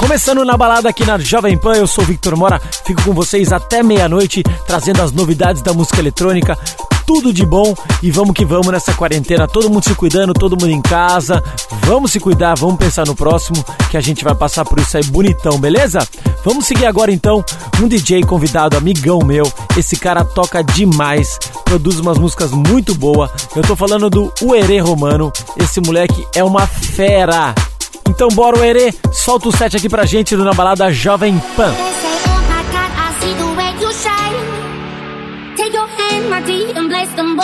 Começando na balada aqui na Jovem Pan, eu sou Victor Mora, fico com vocês até meia-noite, trazendo as novidades da música eletrônica, tudo de bom e vamos que vamos nessa quarentena, todo mundo se cuidando, todo mundo em casa. Vamos se cuidar, vamos pensar no próximo, que a gente vai passar por isso aí bonitão, beleza? Vamos seguir agora então um DJ convidado, amigão meu. Esse cara toca demais, produz umas músicas muito boas. Eu tô falando do Uerê Romano. Esse moleque é uma fera. Então bora, Uerê, solta o set aqui pra gente Na Balada Jovem Pan. them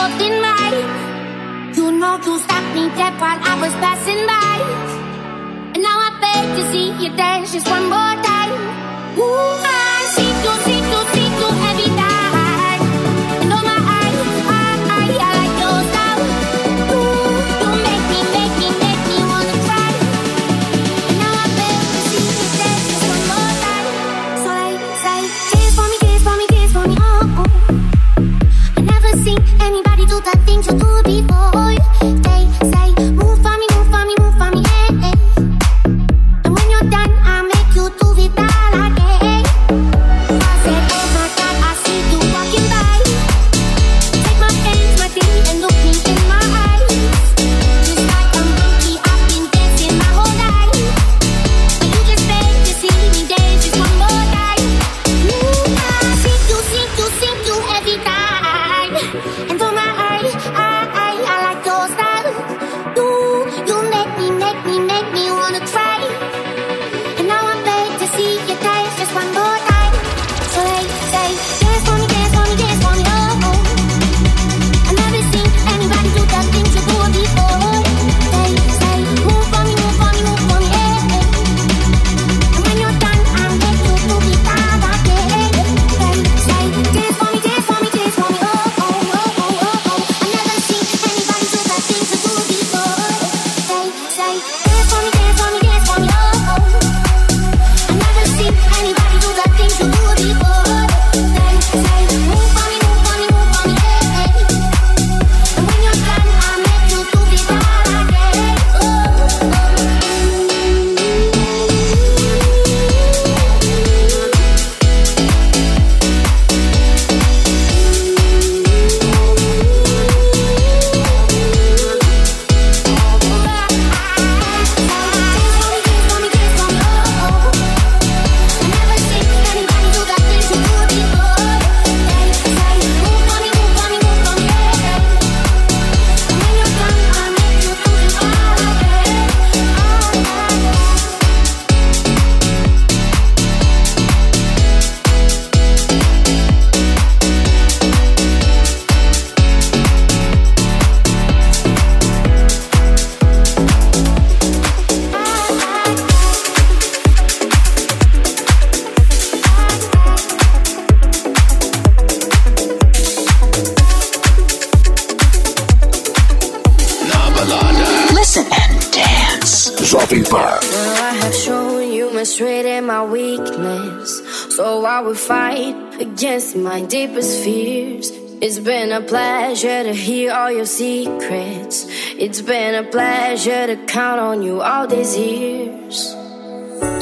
my strength and my weakness, so I will fight against my deepest fears. It's been a pleasure to hear all your secrets. It's been a pleasure to count on you all these years.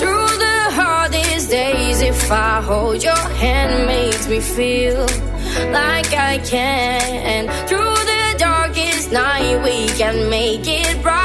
Through the hardest days, if I hold your hand, makes me feel like I can. Through the darkest night, we can make it bright.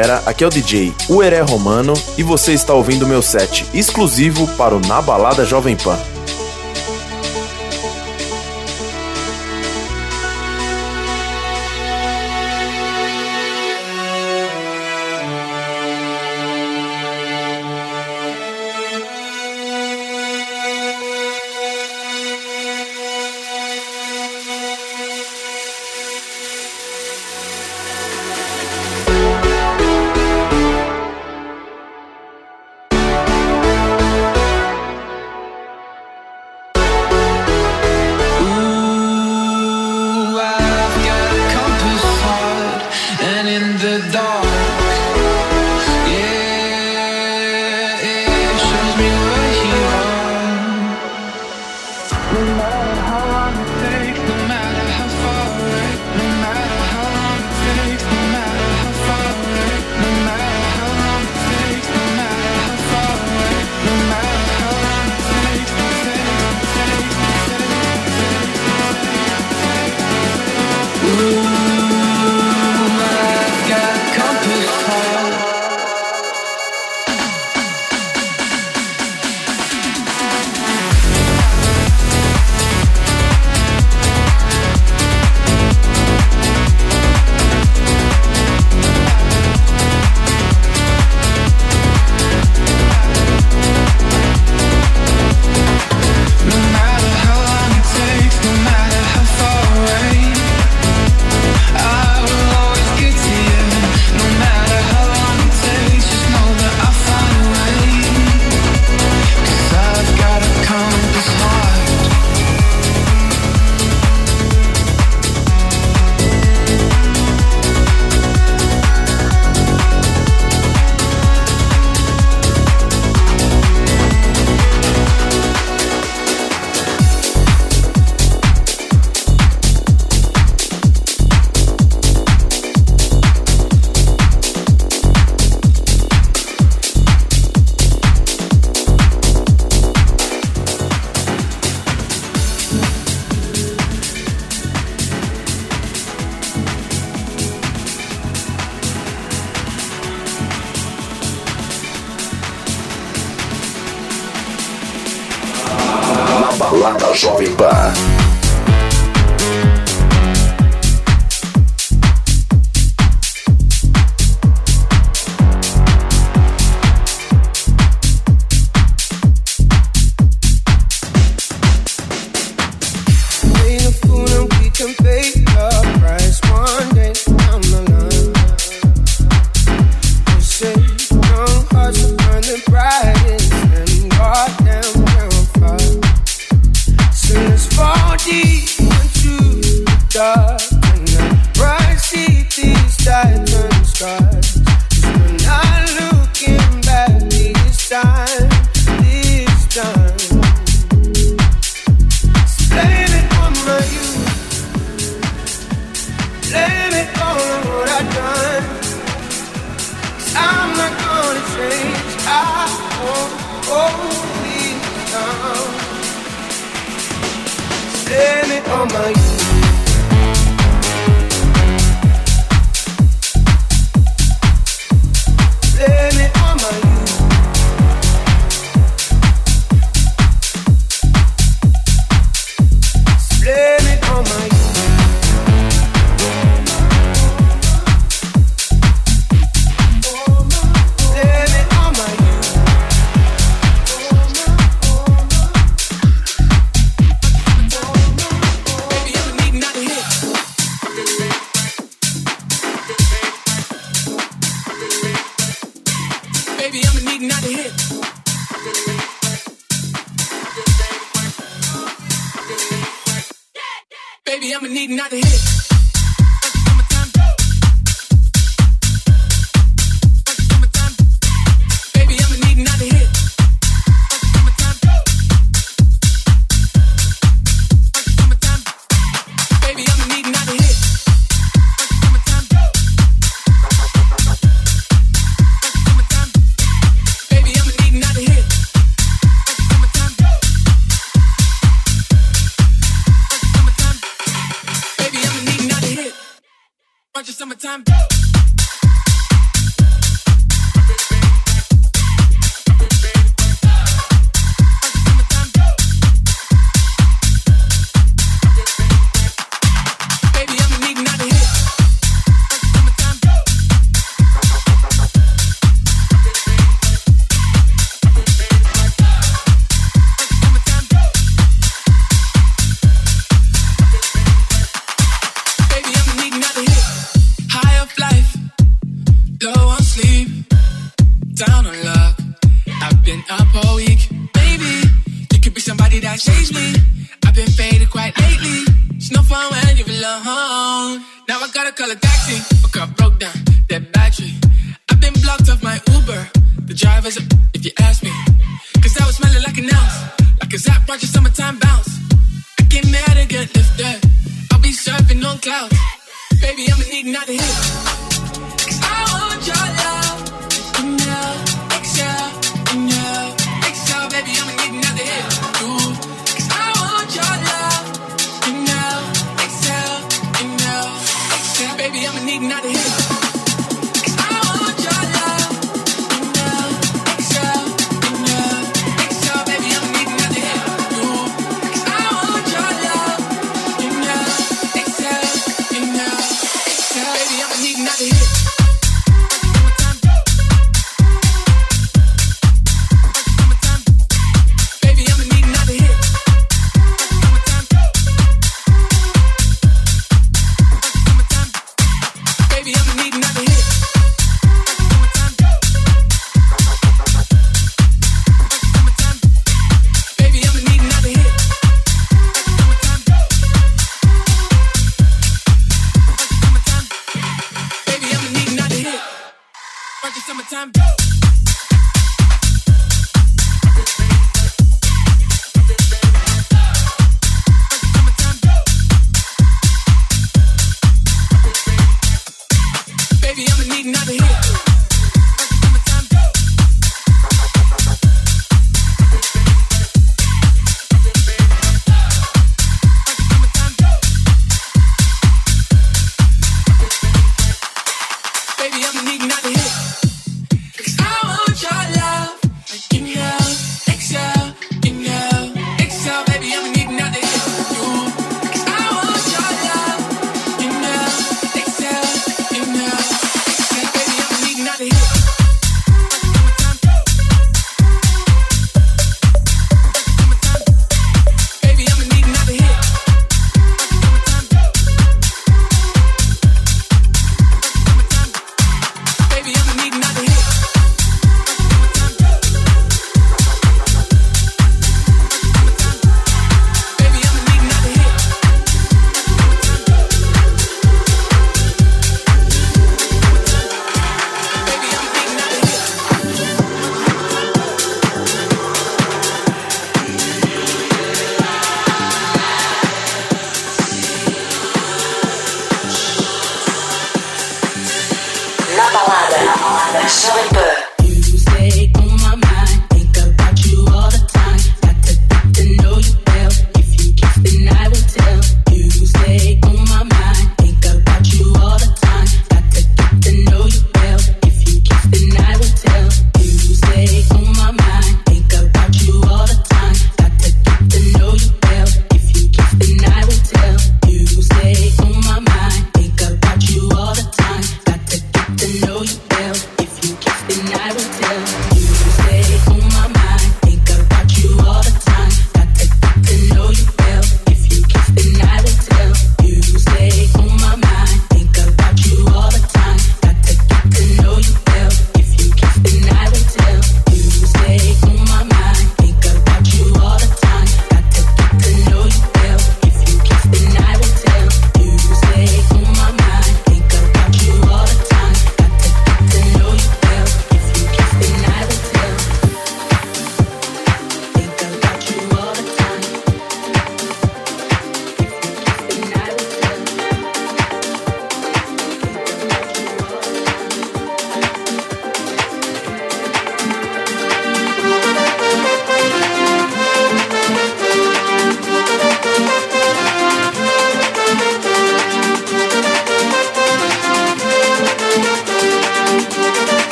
galera, aqui é o DJ Ueré Romano e você está ouvindo meu set exclusivo para o Na Balada Jovem Pan.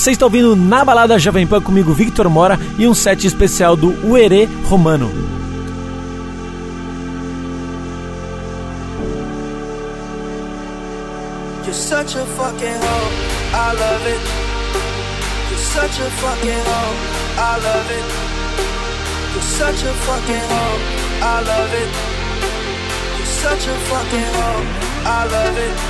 Você está ouvindo na balada Jovem Pan comigo, Victor Mora, e um set especial do Uerê Romano. You're such a fucking hoe, I love it. You're such a fucking hoe, I love it. You're such a fucking hoe, I love it. You're such a fucking hoe, I love it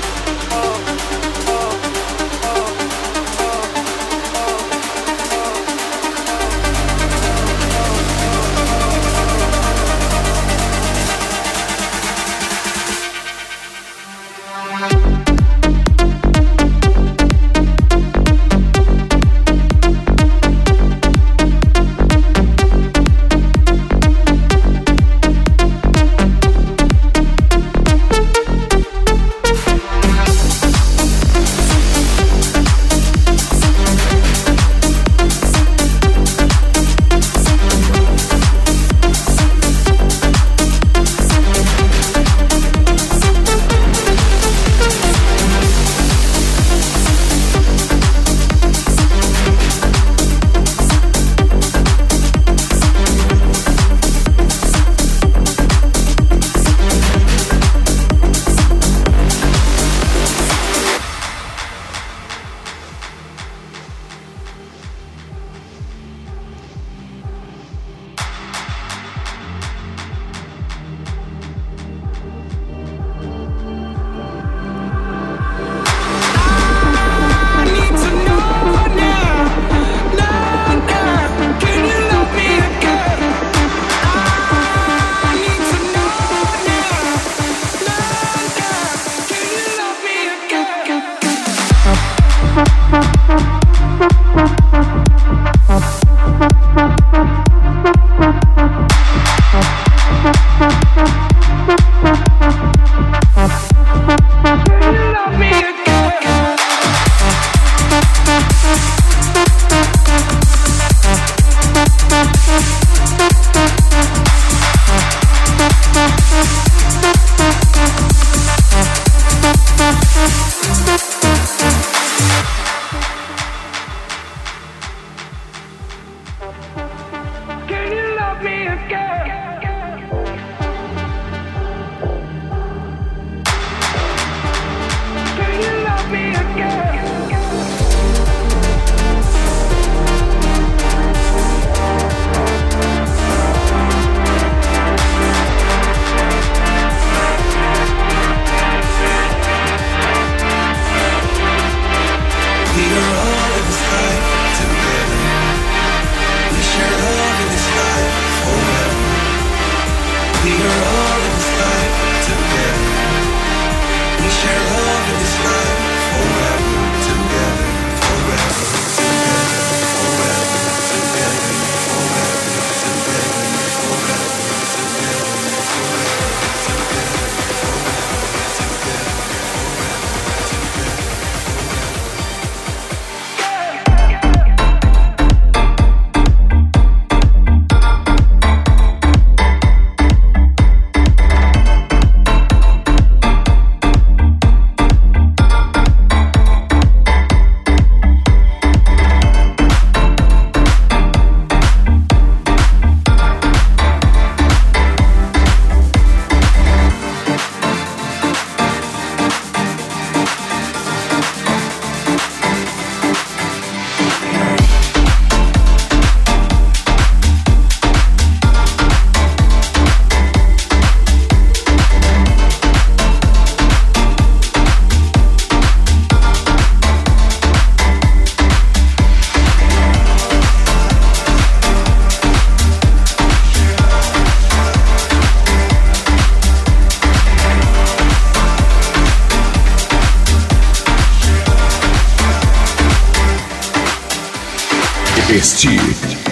Este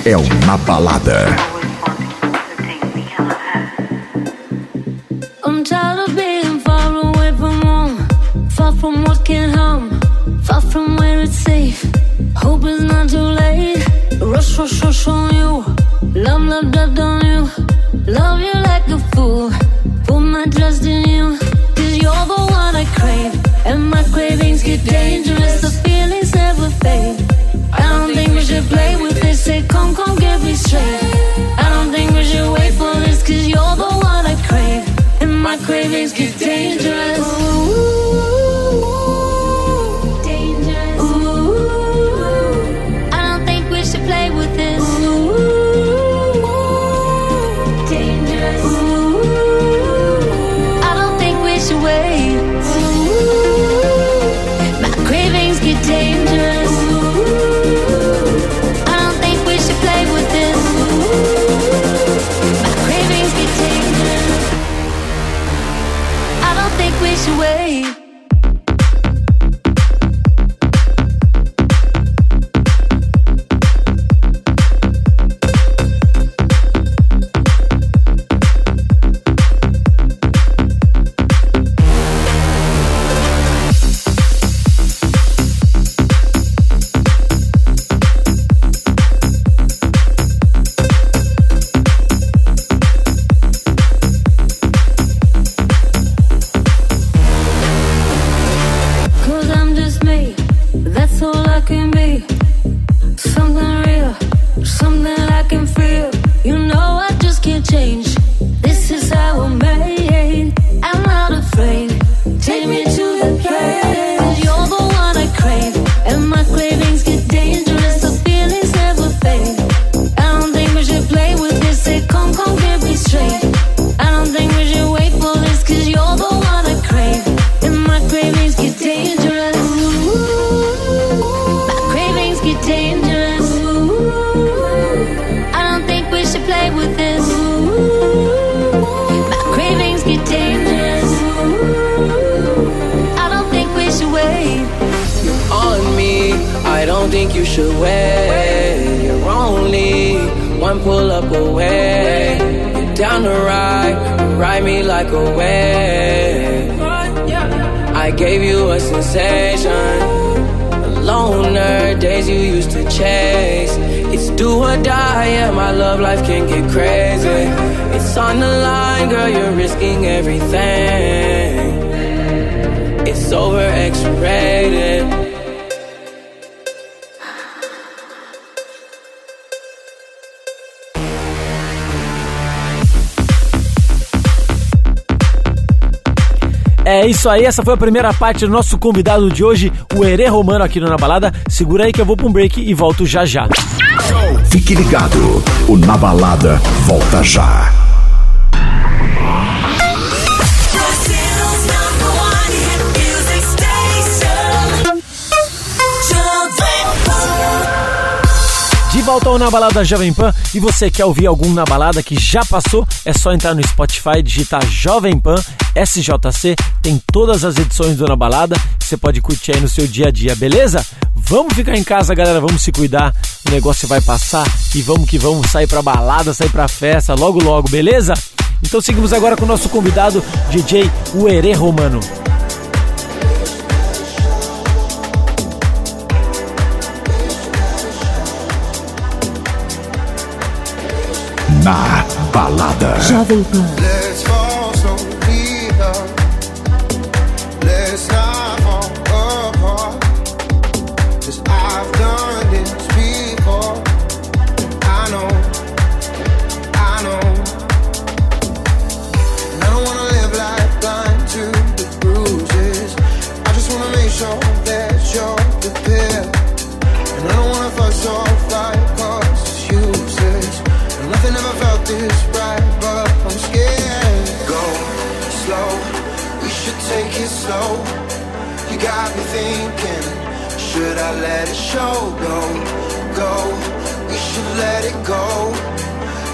é o Na Balada. I'm tired of being far away from home, far from where it's safe. Hope not too late. Rush, rush, rush on you. Love, love, love you. Like a fool. My trust in you. Cause you're the one I crave. And my cravings get dangerous. The feelings never fade don't think we should play with this. Say, come, come, get me straight. I don't think we should wait for this, cause you're the one I crave. And my cravings get dangerous. Ooh. Isso aí, essa foi a primeira parte do nosso convidado de hoje, o Herê Romano aqui no Na Balada. Segura aí que eu vou pra um break e volto já já. Fique ligado, o Na Balada volta já. De volta ao Na Balada Jovem Pan e você quer ouvir algum Na Balada que já passou, é só entrar no Spotify, digitar Jovem Pan SJC, tem todas as edições do Na Balada, você pode curtir aí no seu dia a dia, beleza? Vamos ficar em casa, galera, vamos se cuidar, o negócio vai passar e vamos que vamos sair pra balada, sair pra festa logo logo, beleza? Então seguimos agora com o nosso convidado, DJ Uerê Romano. Na Balada. Jovem Pan. I let it show? Go, go, we should let it go.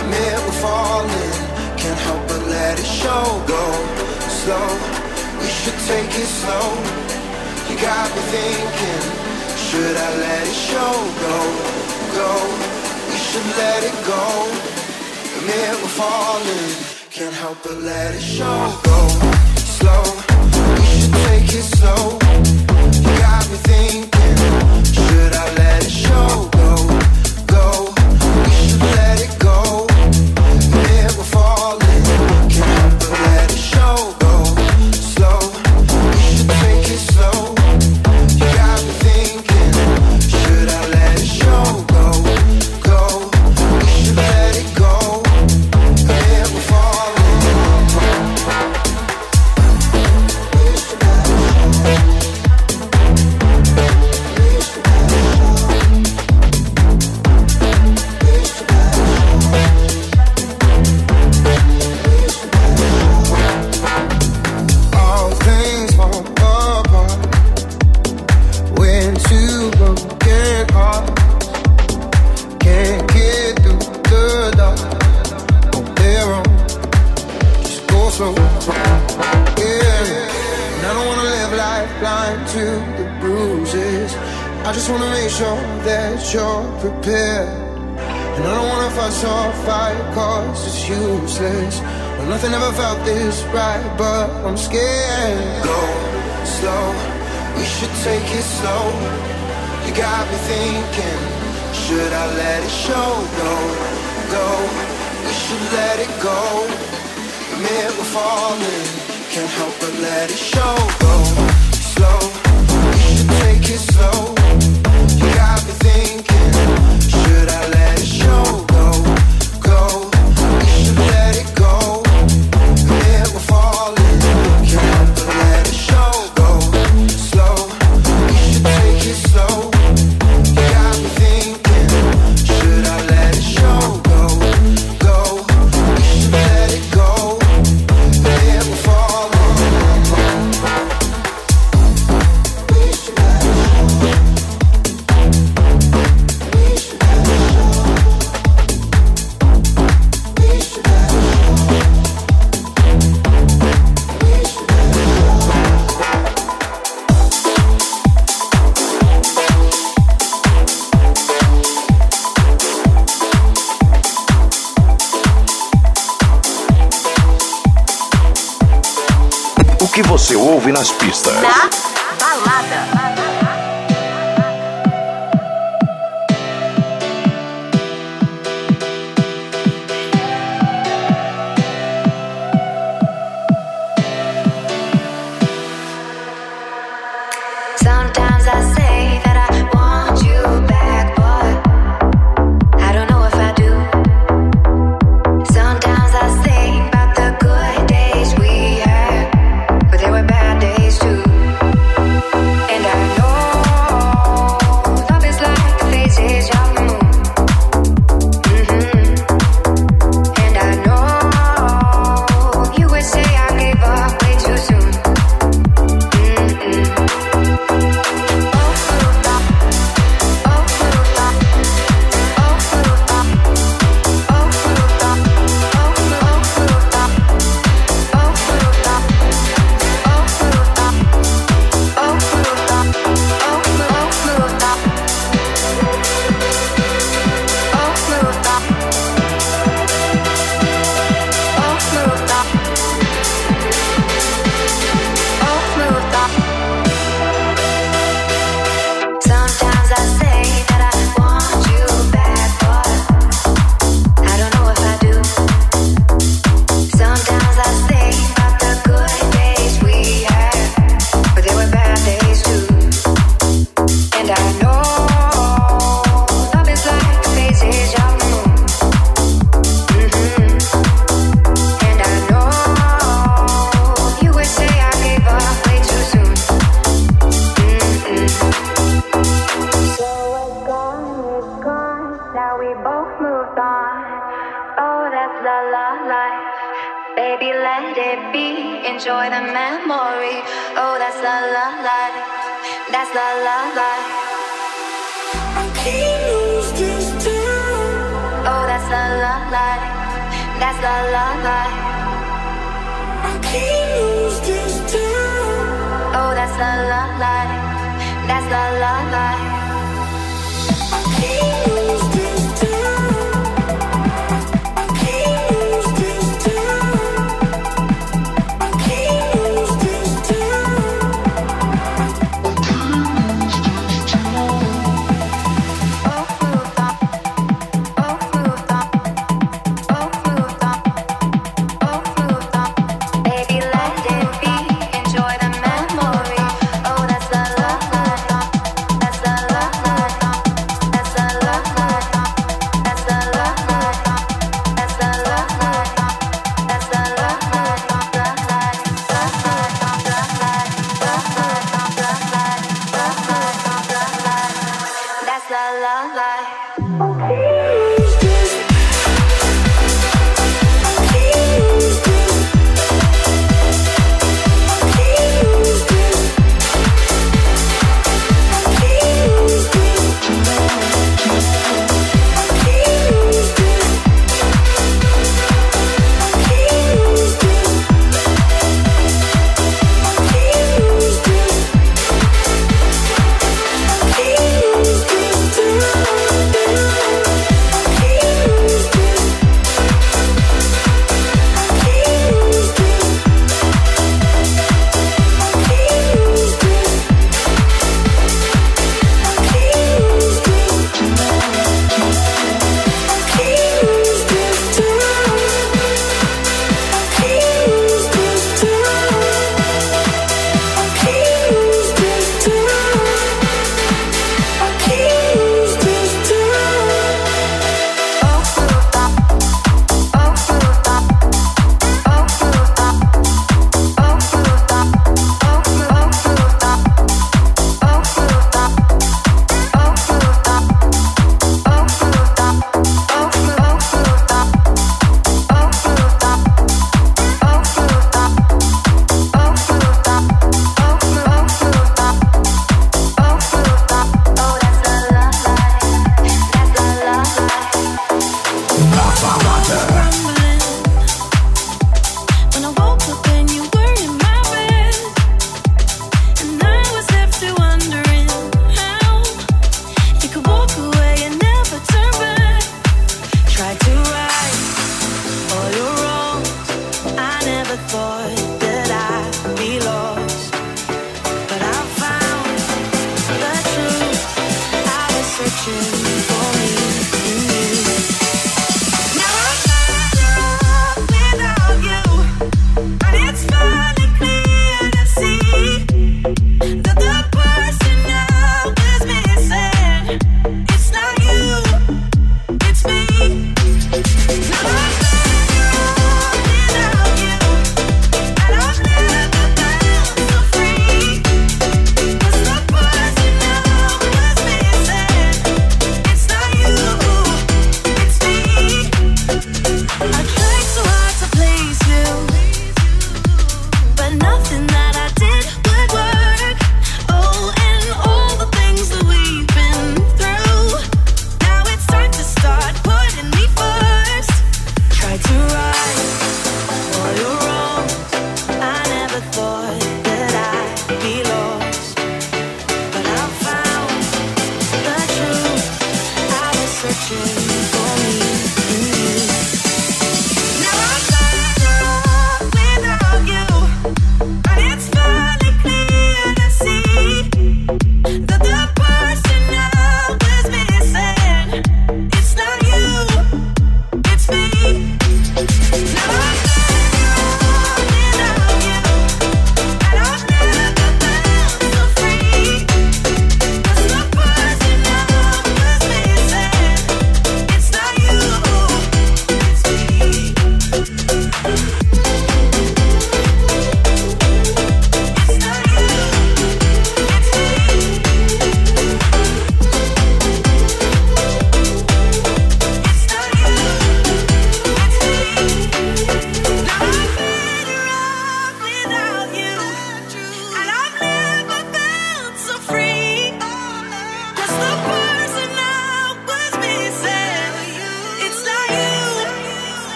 Admit we're falling, can't help but let it show. Go slow, we should take it slow. You got me thinking, should I let it show? Go, go, we should let it go. Admit we're falling, can't help but let it show. Go slow, we should take it slow. Me thinking, should I let it show? que você ouve nas pistas. Na balada.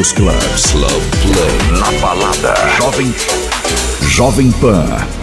os clubes. Club Play na balada. Jovem Jovem Pan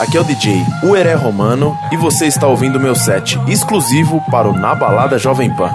aqui é o DJ Ueré Romano e você está ouvindo meu set exclusivo para o Na Balada Jovem Pan.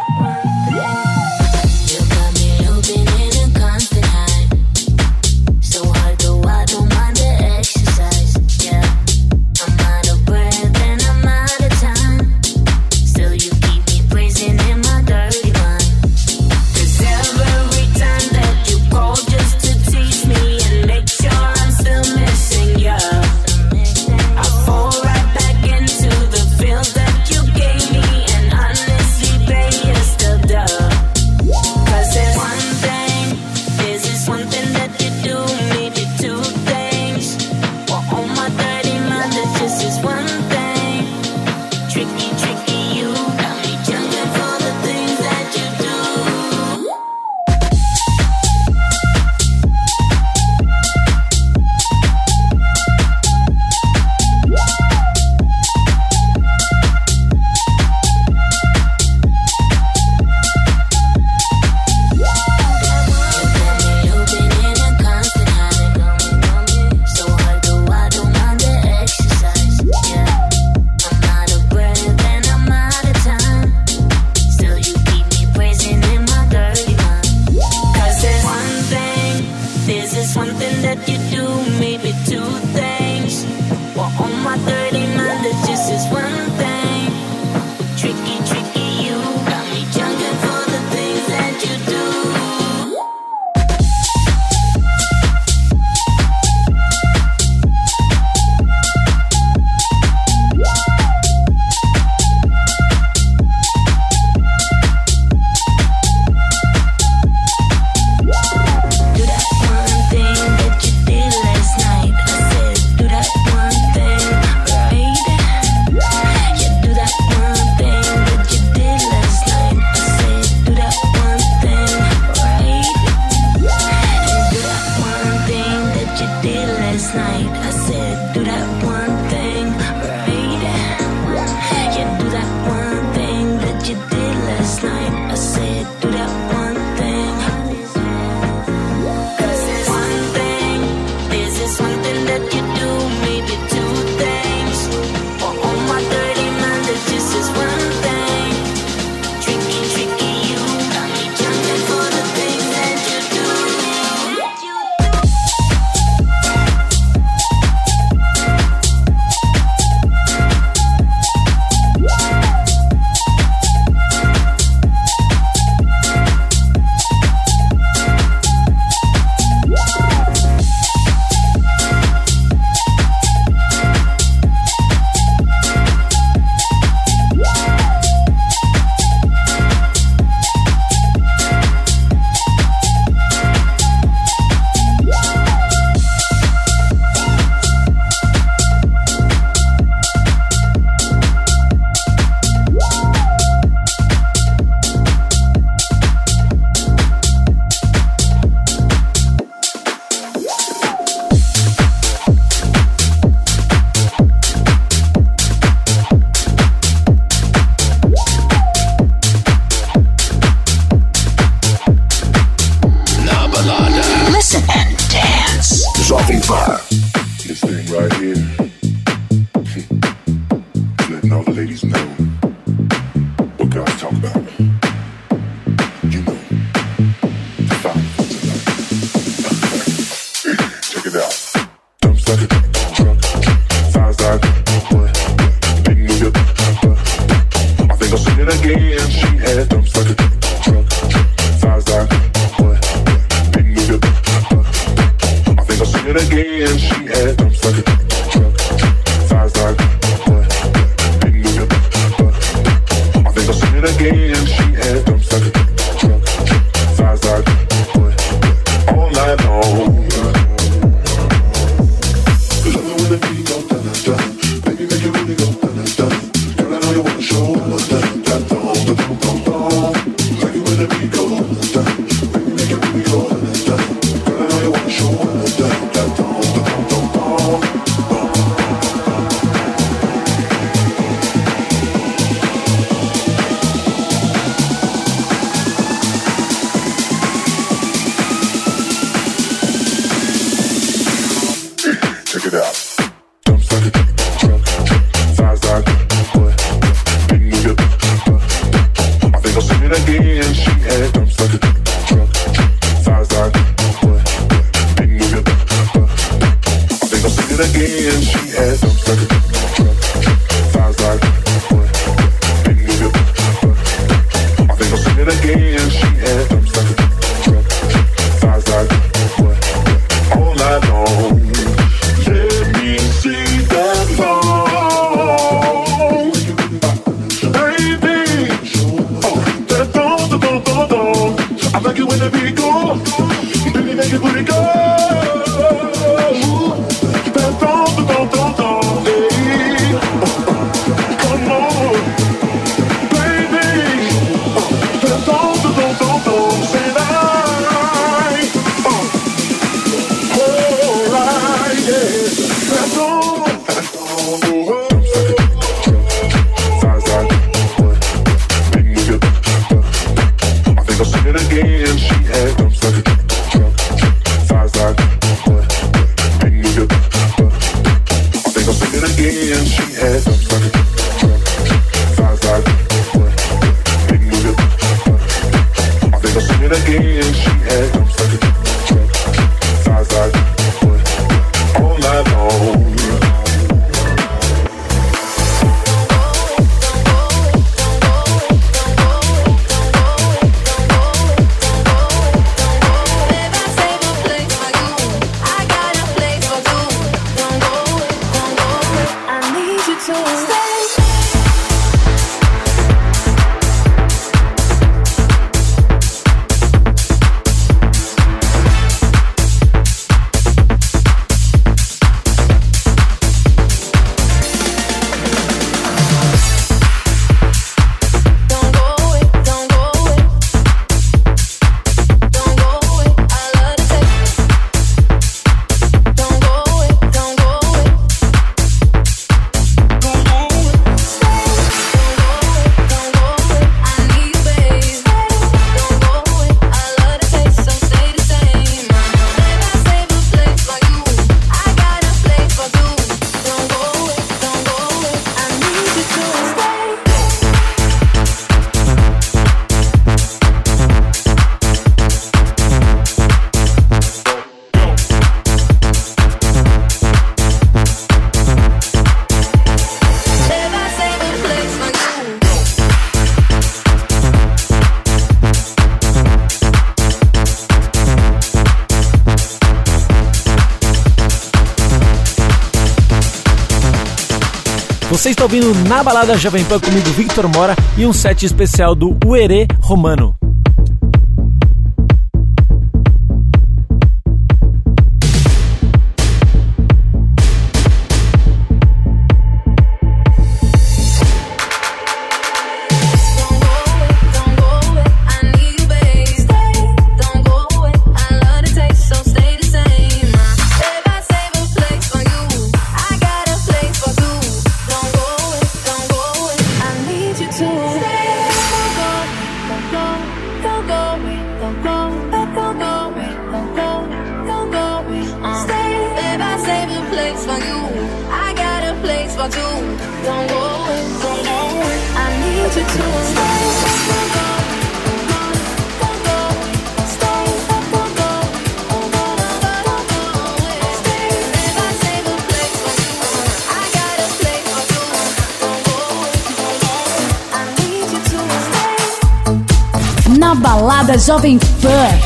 Você está ouvindo na balada Jovem Pan comigo, Victor Mora, e um set especial do Uerê Romano.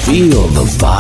Feel the vibe.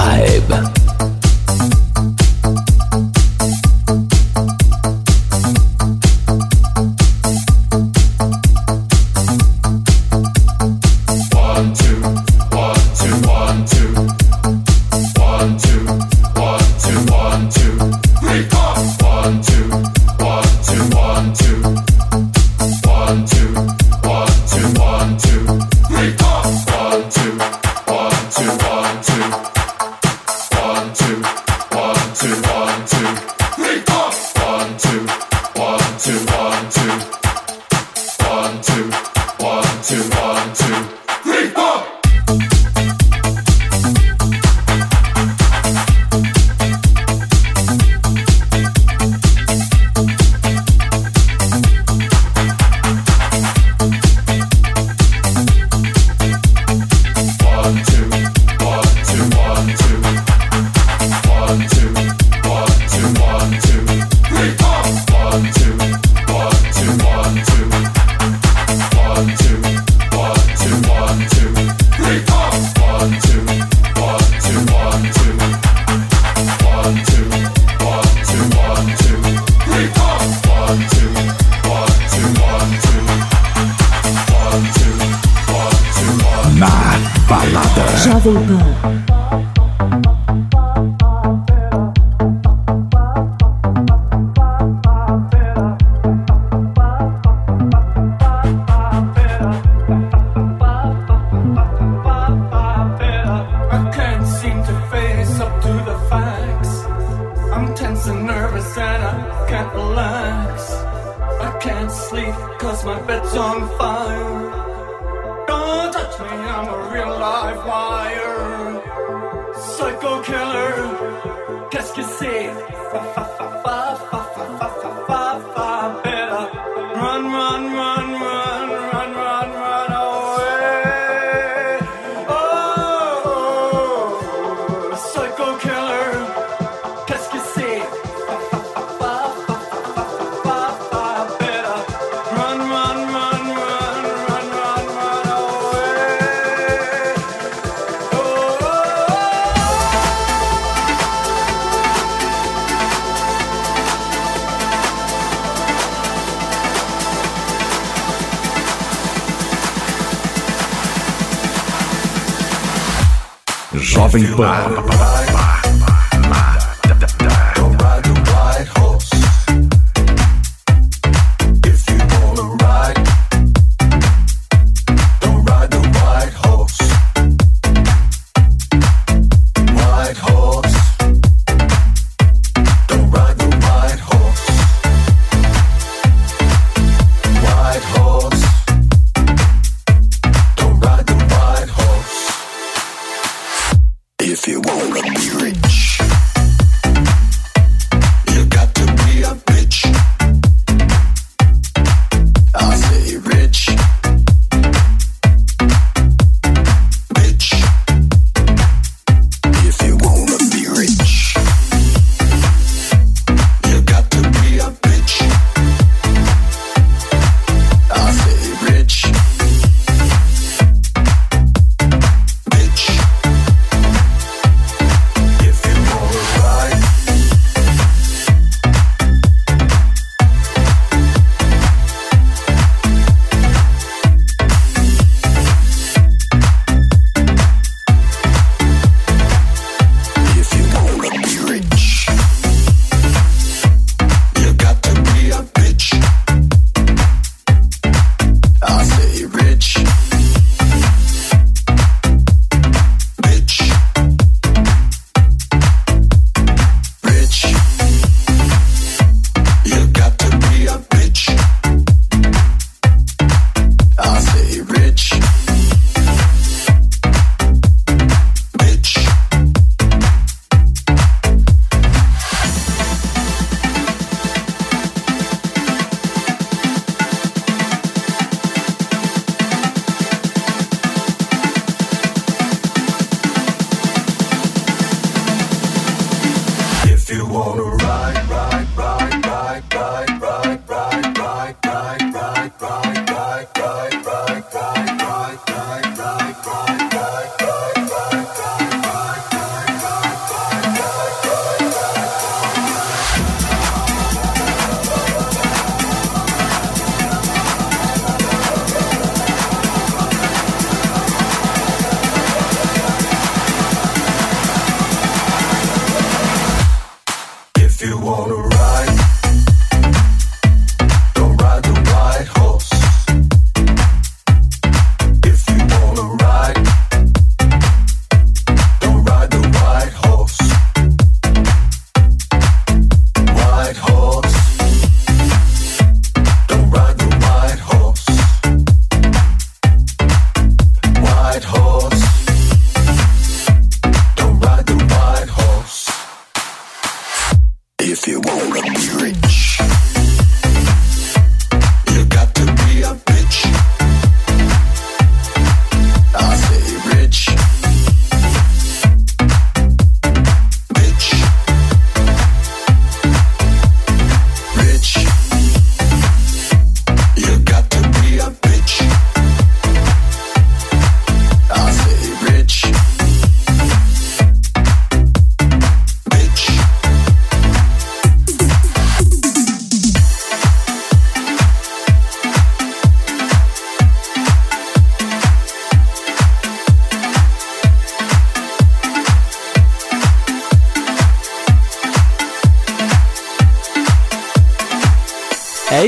on fire. Don't touch me, I'm a real live wire. Psycho killer, qu'est-ce que c'est? Jovem Pan.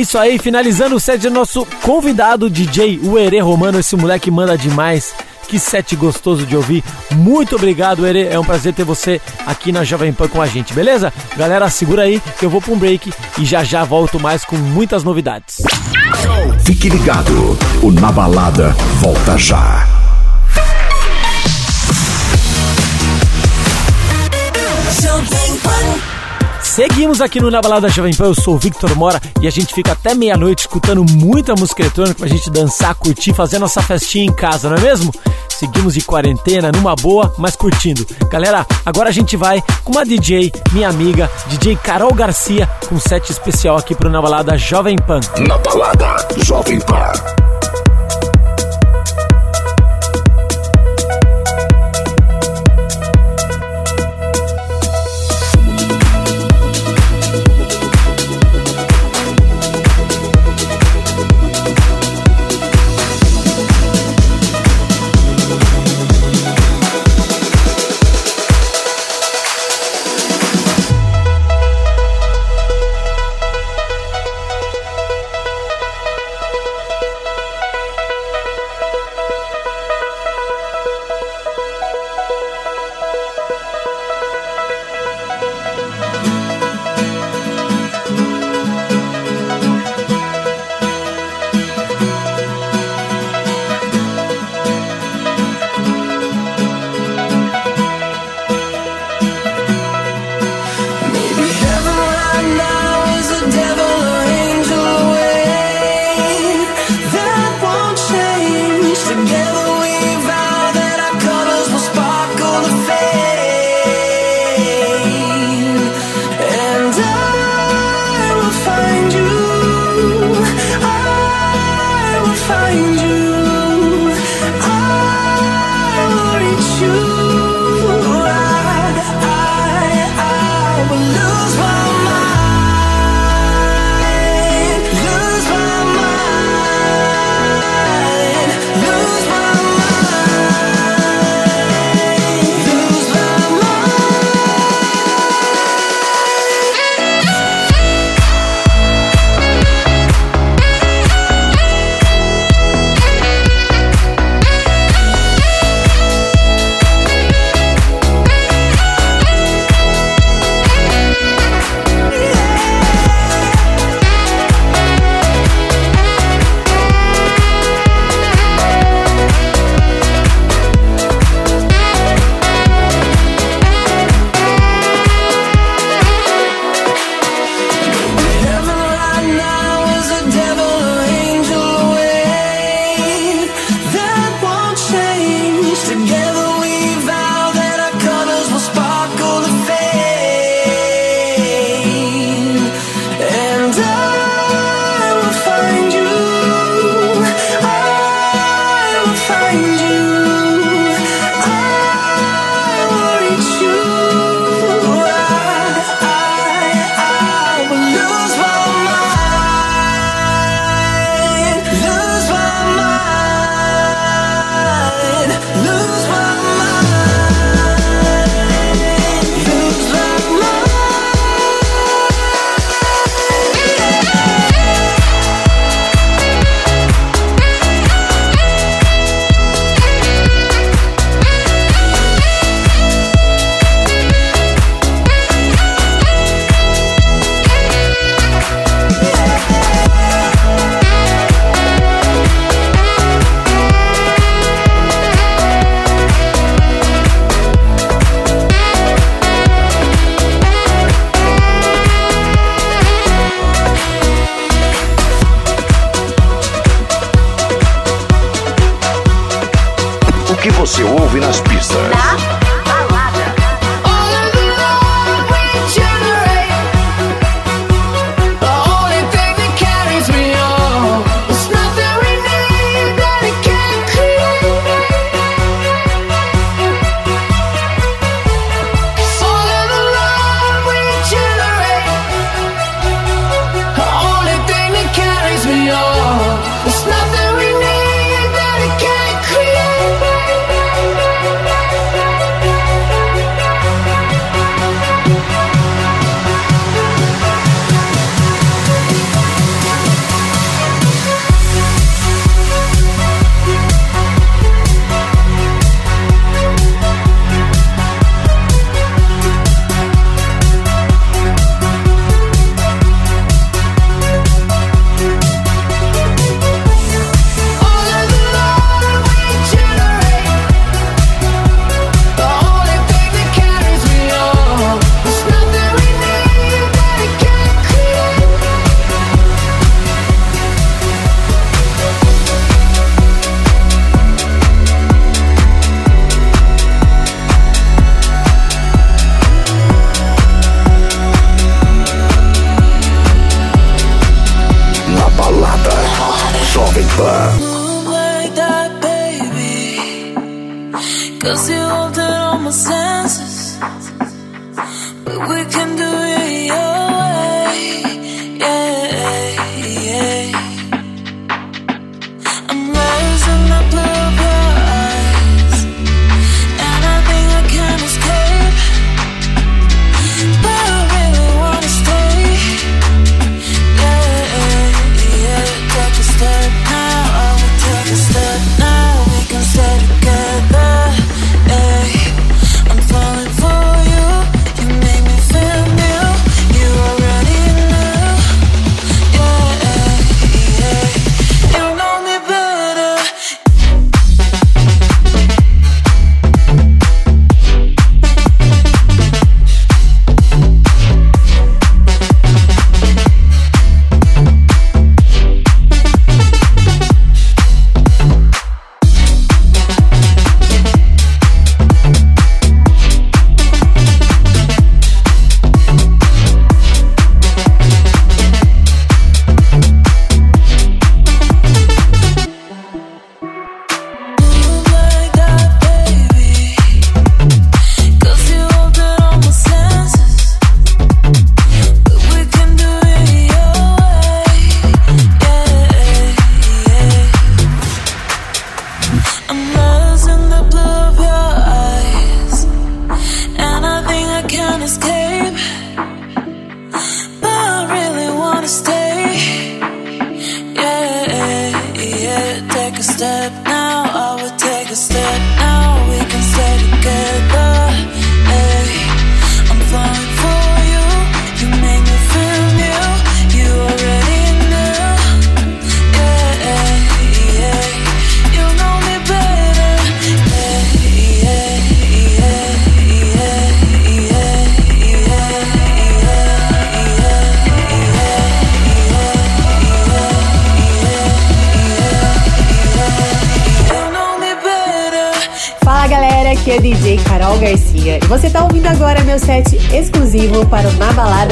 Isso aí, finalizando o set do nosso convidado DJ Uerê Romano, esse moleque manda demais. Que set gostoso de ouvir. Muito obrigado, Ere. É um prazer ter você aqui na Jovem Pan com a gente, beleza? Galera, segura aí que eu vou para um break e já já volto mais com muitas novidades. Fique ligado, o Na Balada volta já. Seguimos aqui no Na Balada Jovem Pan, eu sou o Victor Mora e a gente fica até meia-noite escutando muita música eletrônica pra gente dançar, curtir, fazer nossa festinha em casa, não é mesmo? Seguimos de quarentena, numa boa, mas curtindo. Galera, agora a gente vai com uma DJ, minha amiga, DJ Carol Garcia, com set especial aqui pro Na Balada Jovem Pan. Na Balada Jovem Pan.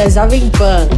Balada Jovem Pan.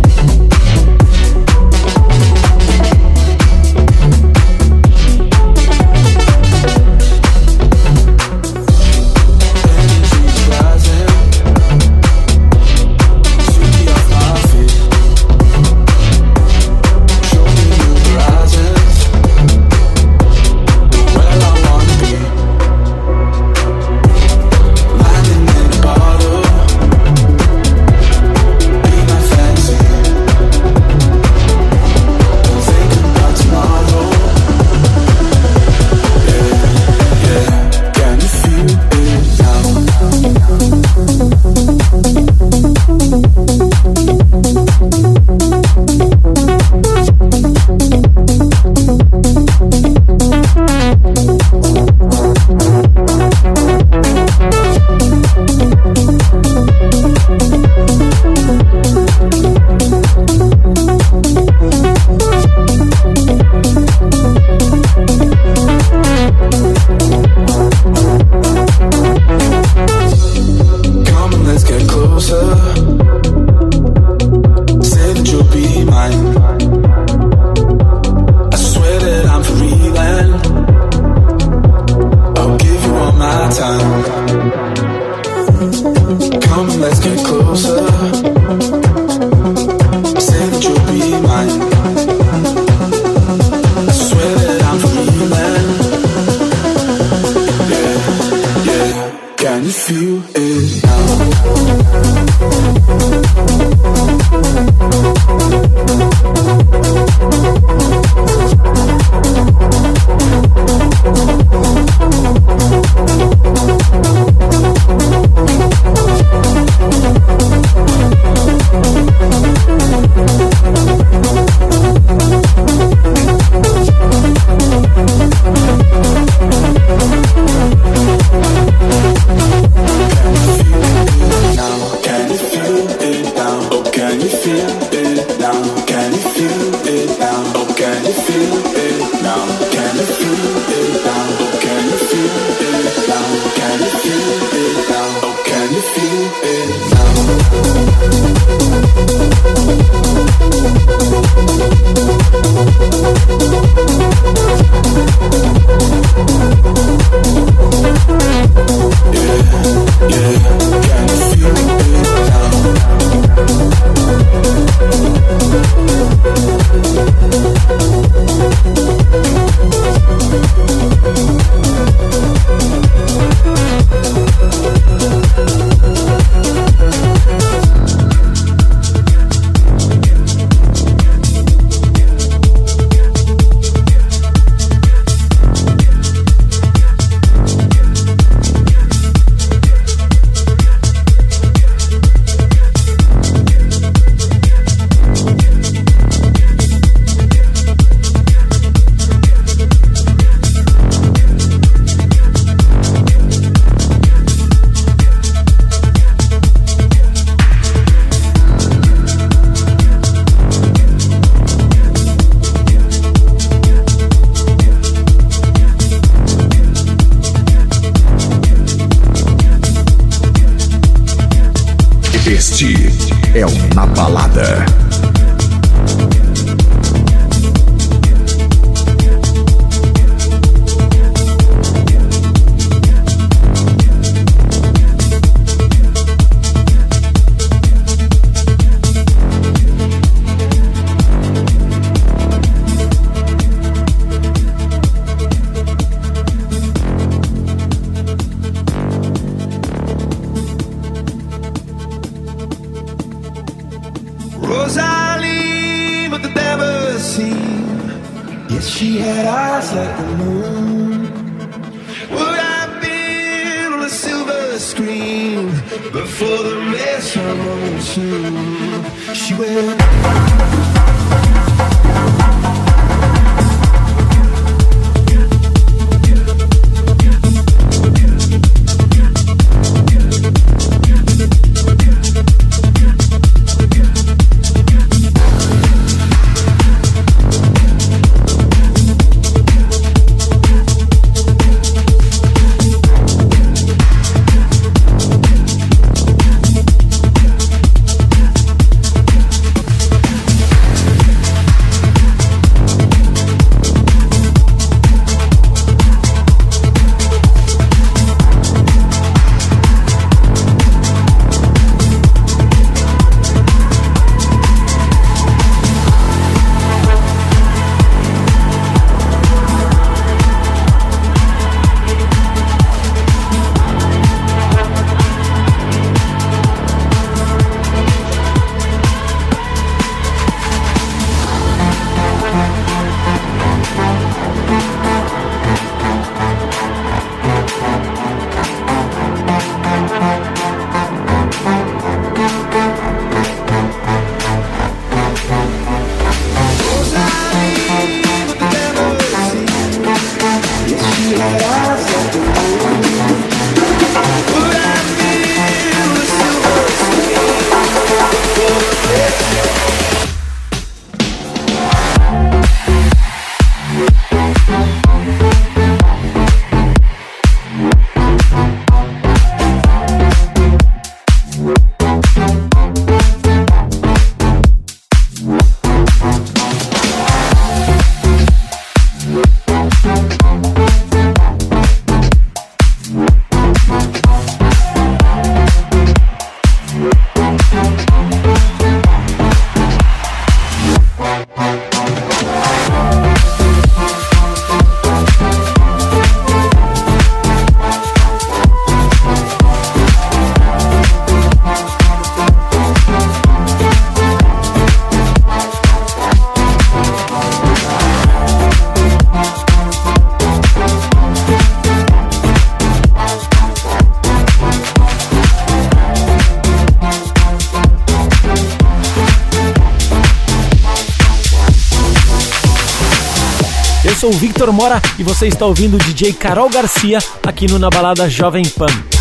Victor Mora e você está ouvindo o DJ Carol Garcia aqui no Na Balada Jovem Pan.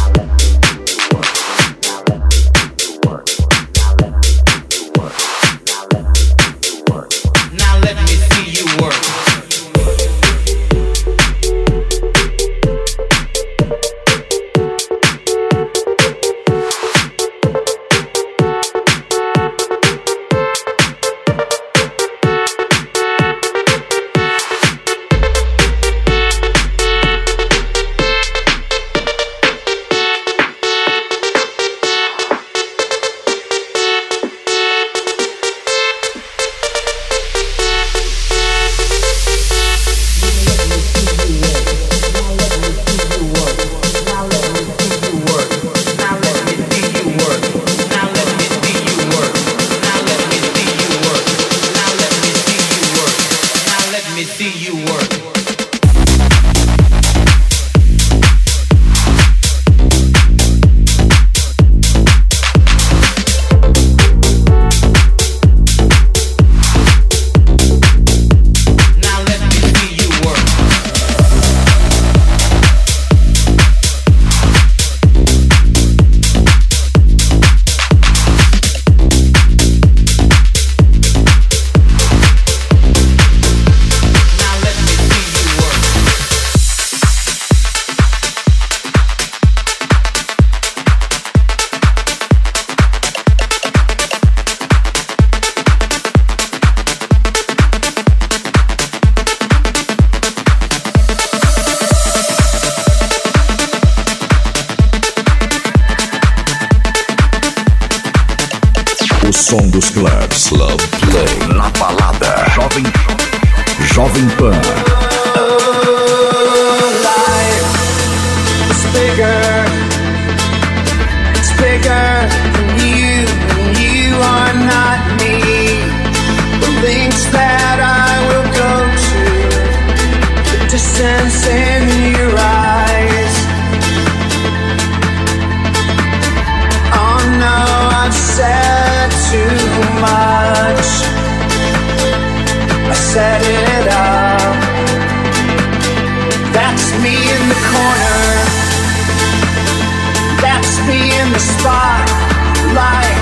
in the spotlight,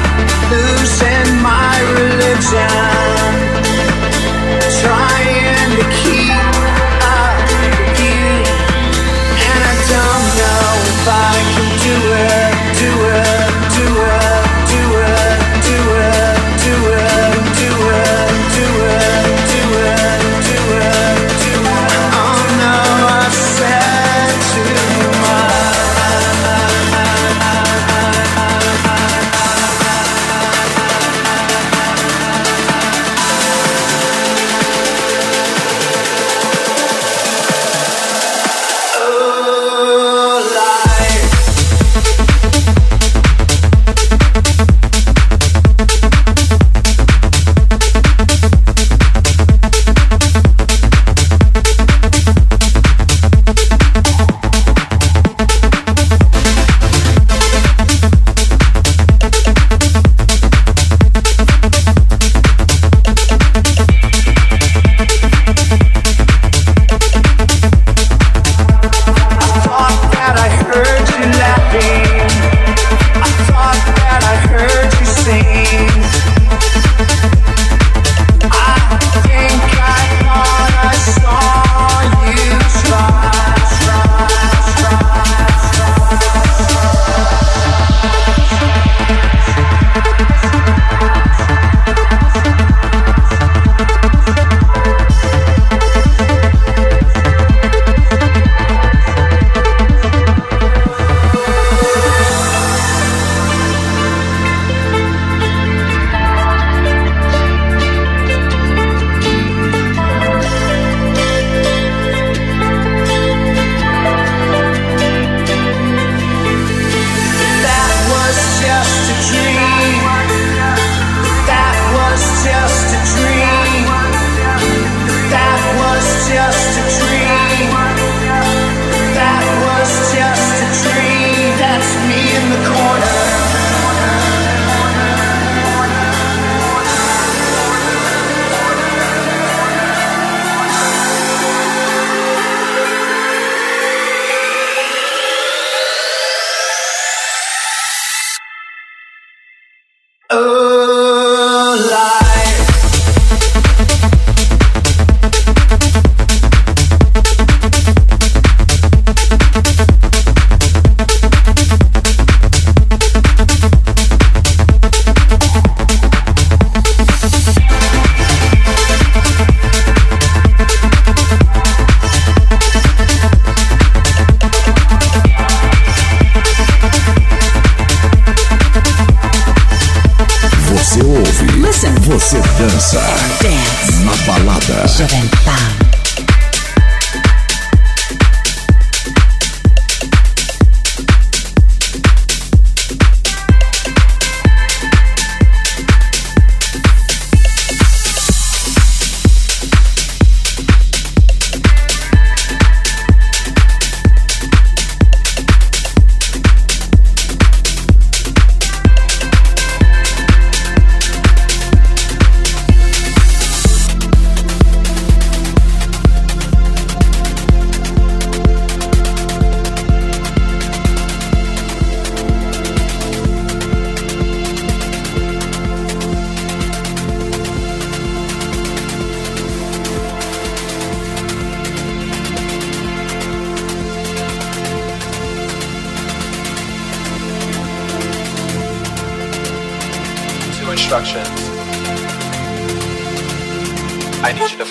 losing my religion.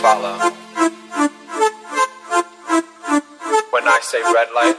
Follow. When I say red light,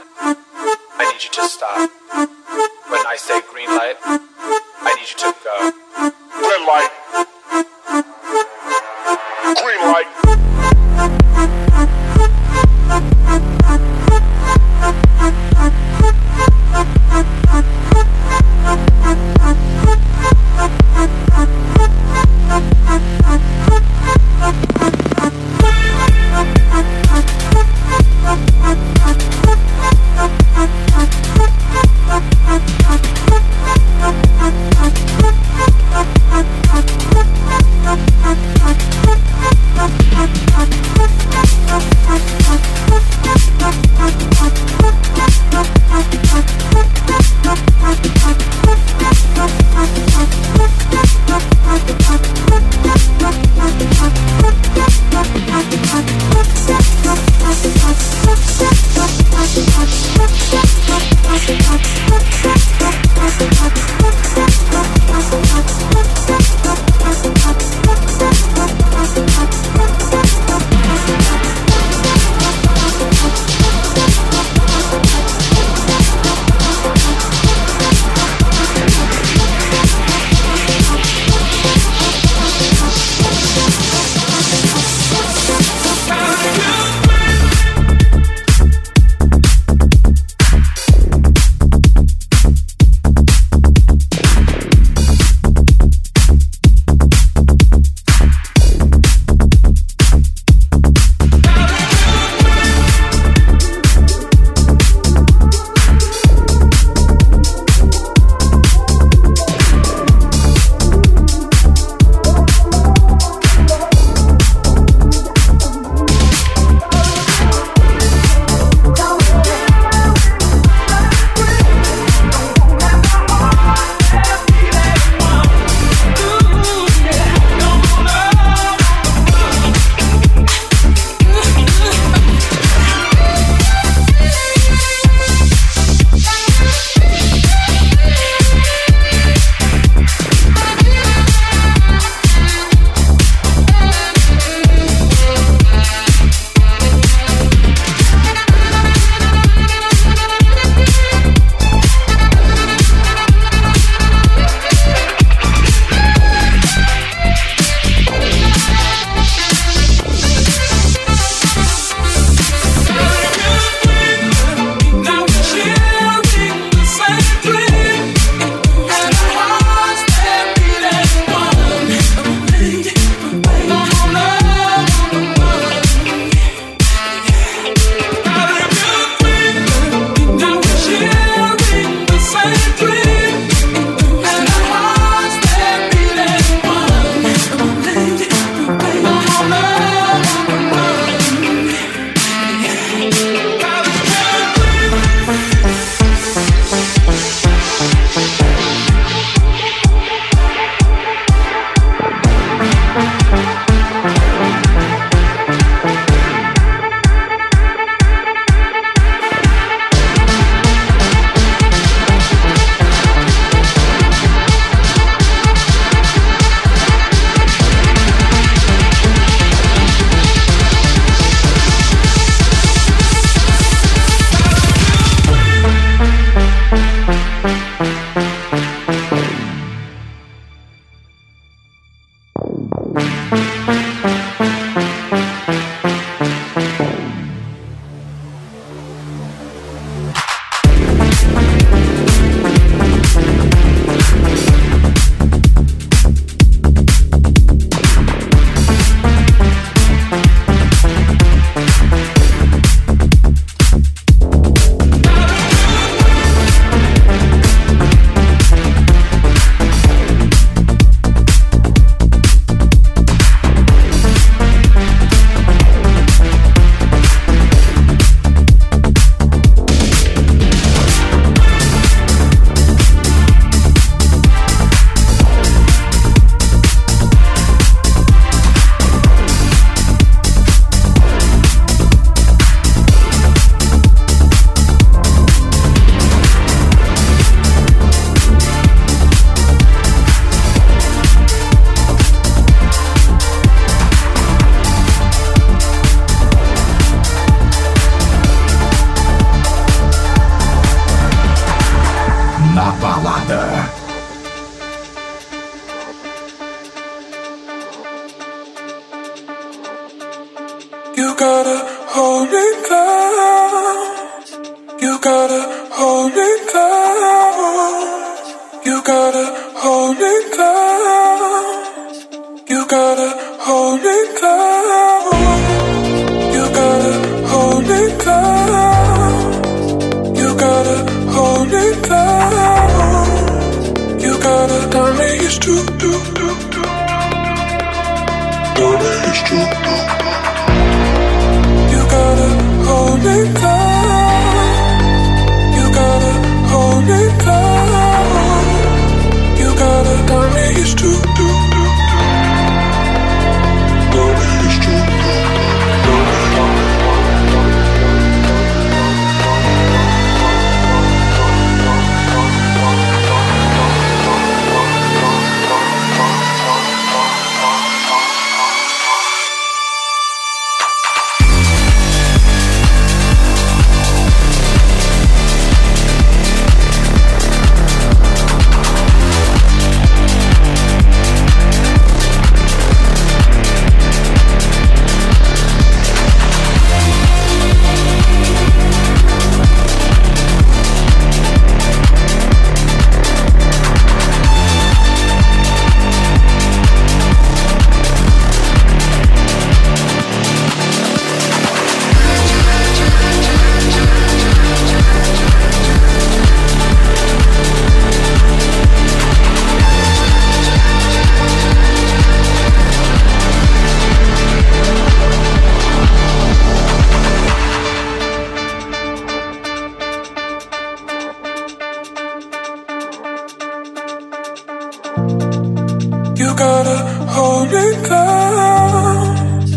gotta hold me close.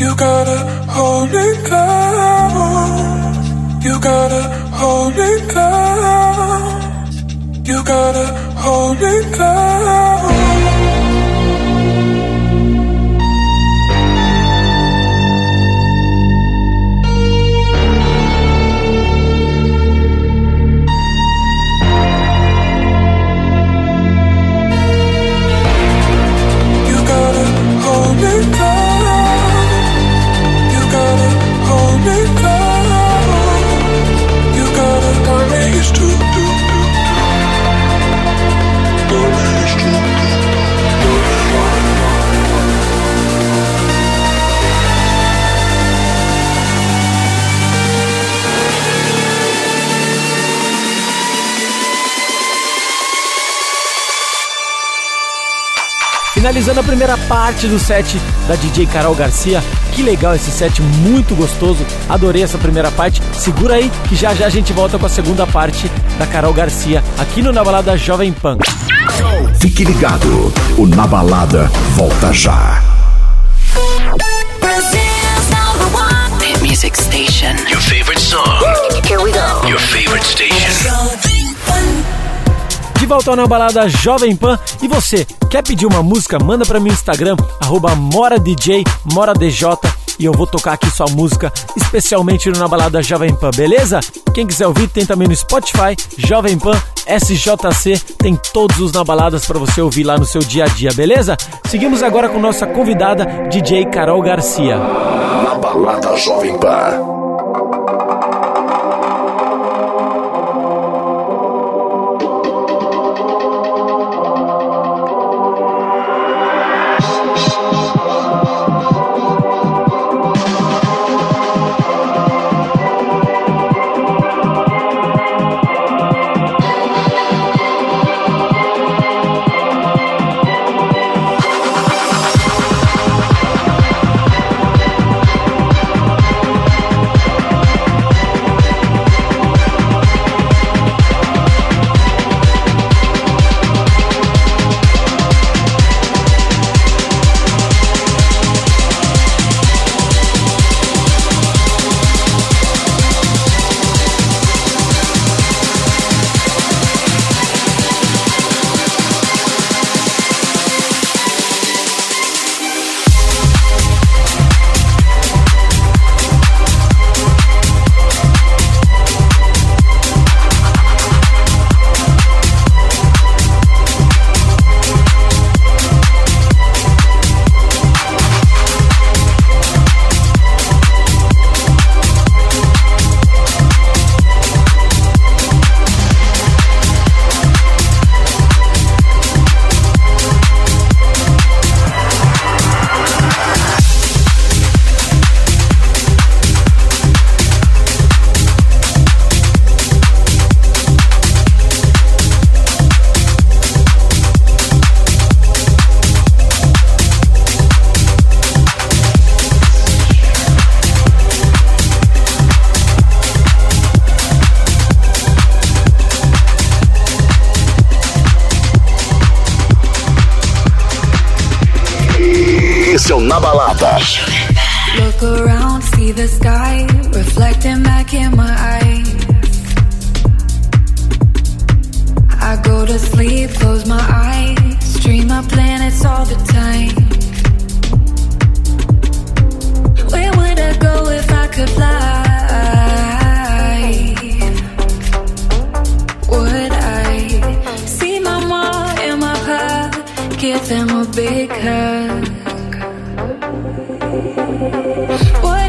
You gotta hold me close. You gotta hold me close. You gotta hold me close. Finalizando a primeira parte do set da DJ Carol Garcia. Que legal esse set, muito gostoso. Adorei essa primeira parte. Segura aí que já já a gente volta com a segunda parte da Carol Garcia aqui no Na Balada Jovem Pan. Fique ligado, o Na Balada volta já. Music station. Your favorite song. Here we go. Your favorite station. De volta Na Balada Jovem Pan. E você, quer pedir uma música? Manda para mim no Instagram, arroba MoraDJ, MoraDJ. E eu vou tocar aqui sua música, especialmente Na Balada Jovem Pan, beleza? Quem quiser ouvir, tem também no Spotify, Jovem Pan, SJC. Tem todos os Na Baladas para você ouvir lá no seu dia a dia, beleza? Seguimos agora com nossa convidada, DJ Carol Garcia. Na Balada Jovem Pan. Maurício na balada. Look around, see the sky reflecting back in my eyes. I go to sleep, close my eyes, dream of planets all the time. Where would I go if I could fly? Would I see my mom and my pocket, them a big hug? What?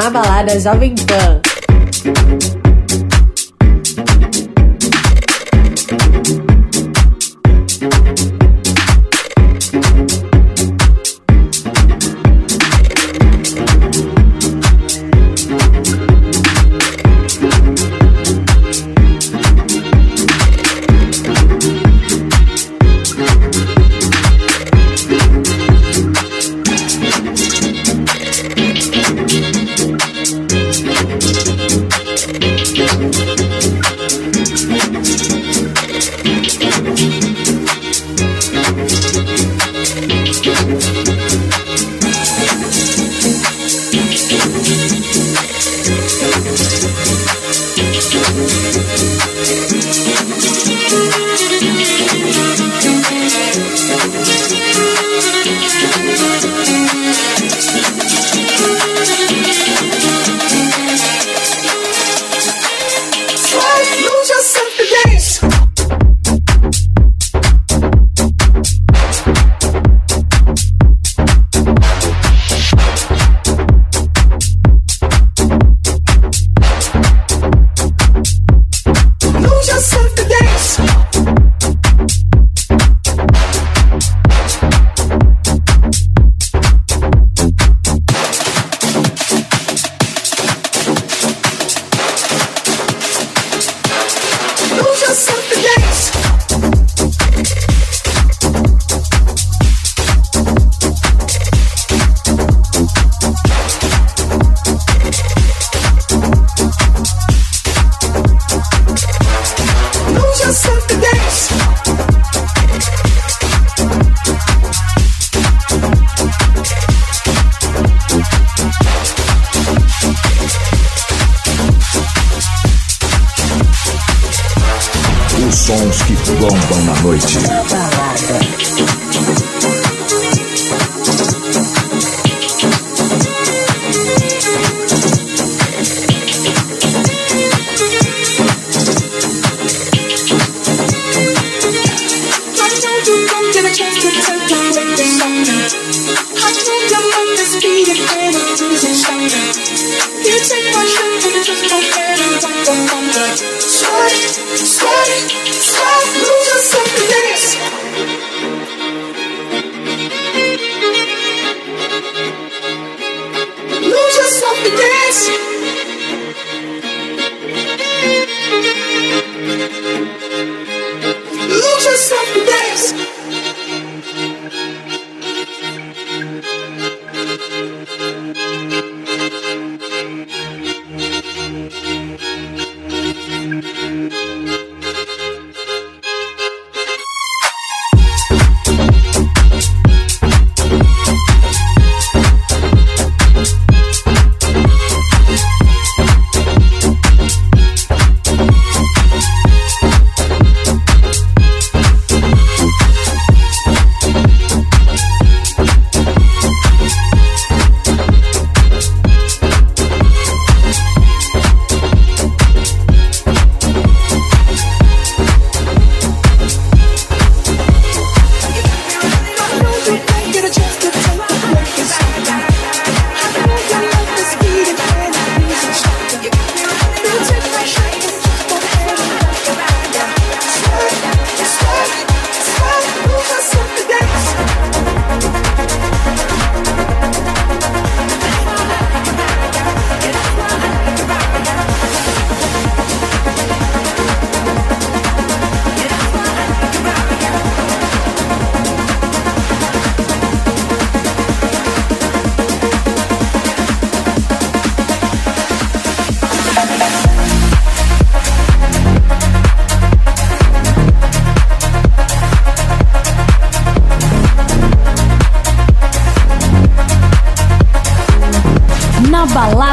Na Balada Jovem Pan.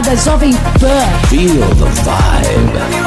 the Jovem Pan. Feel the vibe.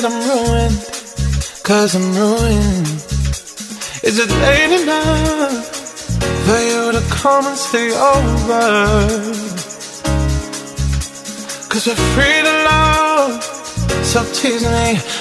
that I'm ruined, cause I'm ruined. Is it late enough for you to come and stay over? Cause we're free to love, so tease me.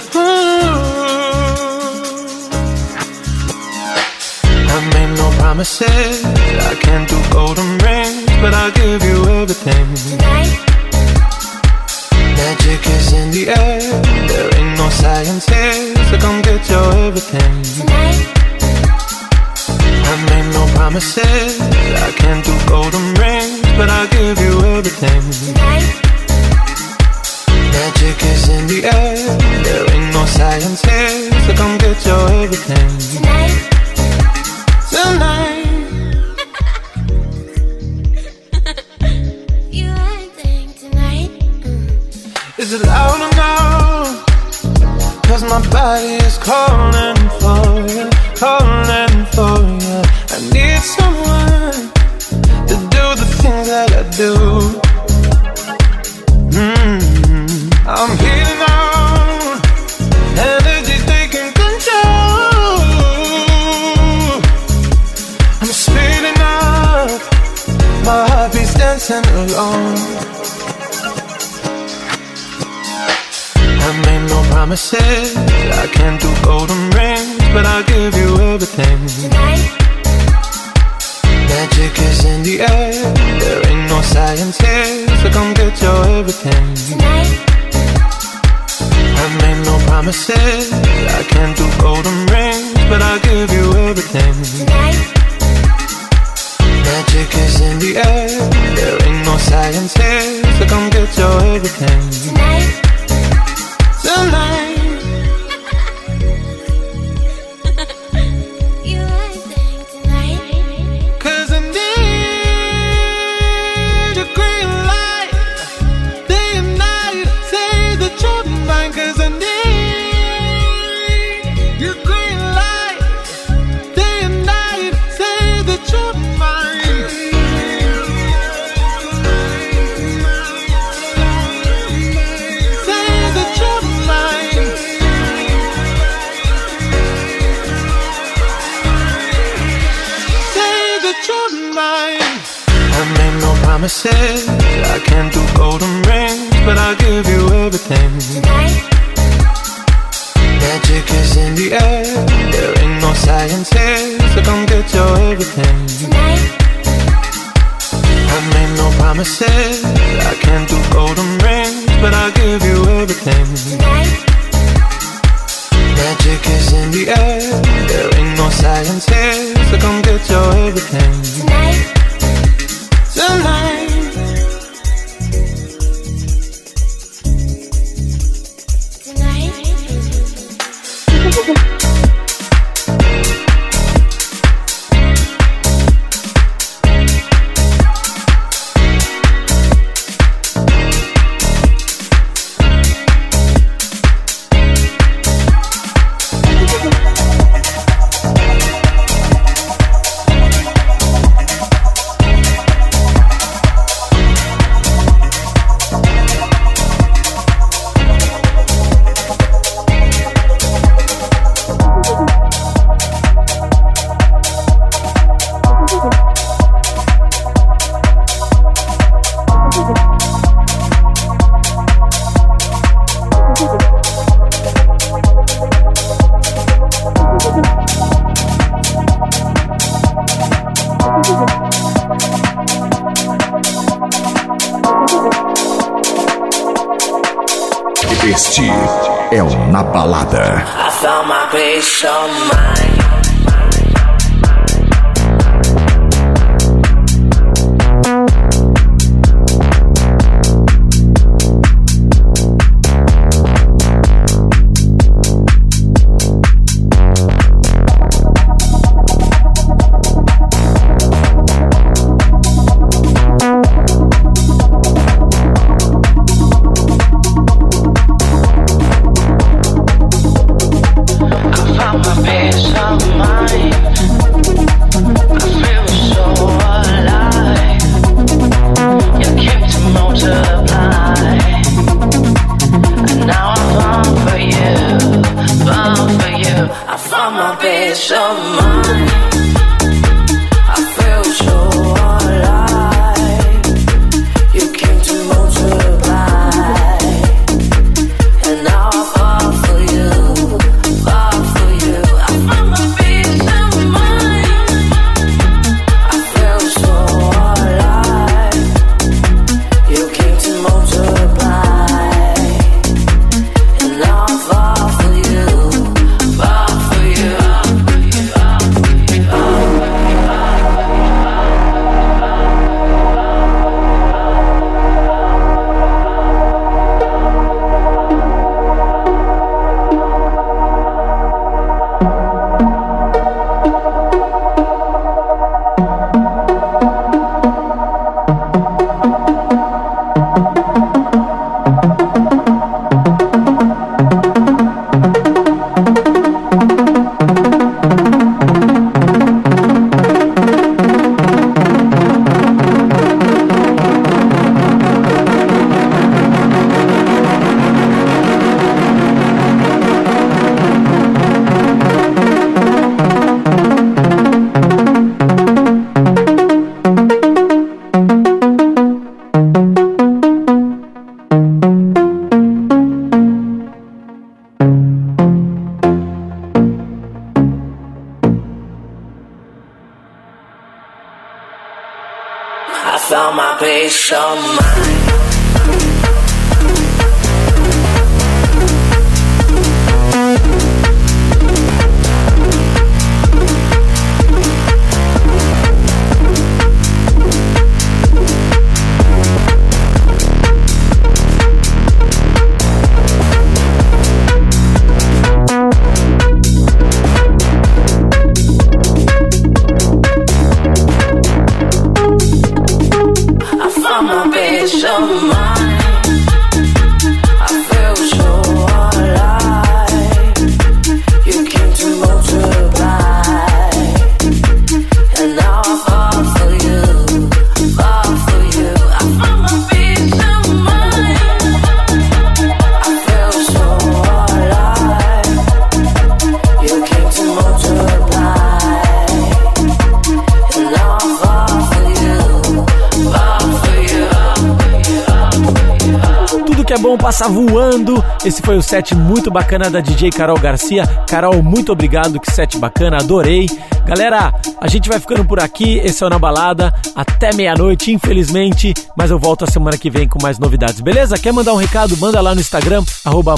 O set muito bacana da DJ Carol Garcia. Carol, muito obrigado, que set bacana, adorei. Galera, a gente vai ficando por aqui. Esse é o Na Balada. Até meia-noite, infelizmente. Mas eu volto a semana que vem com mais novidades, beleza? Quer mandar um recado? Manda lá no Instagram,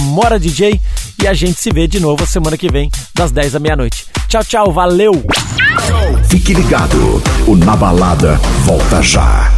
MoraDJ. E a gente se vê de novo a semana que vem, das 10 da meia-noite. Tchau, tchau, valeu! Fique ligado, o Na Balada volta já.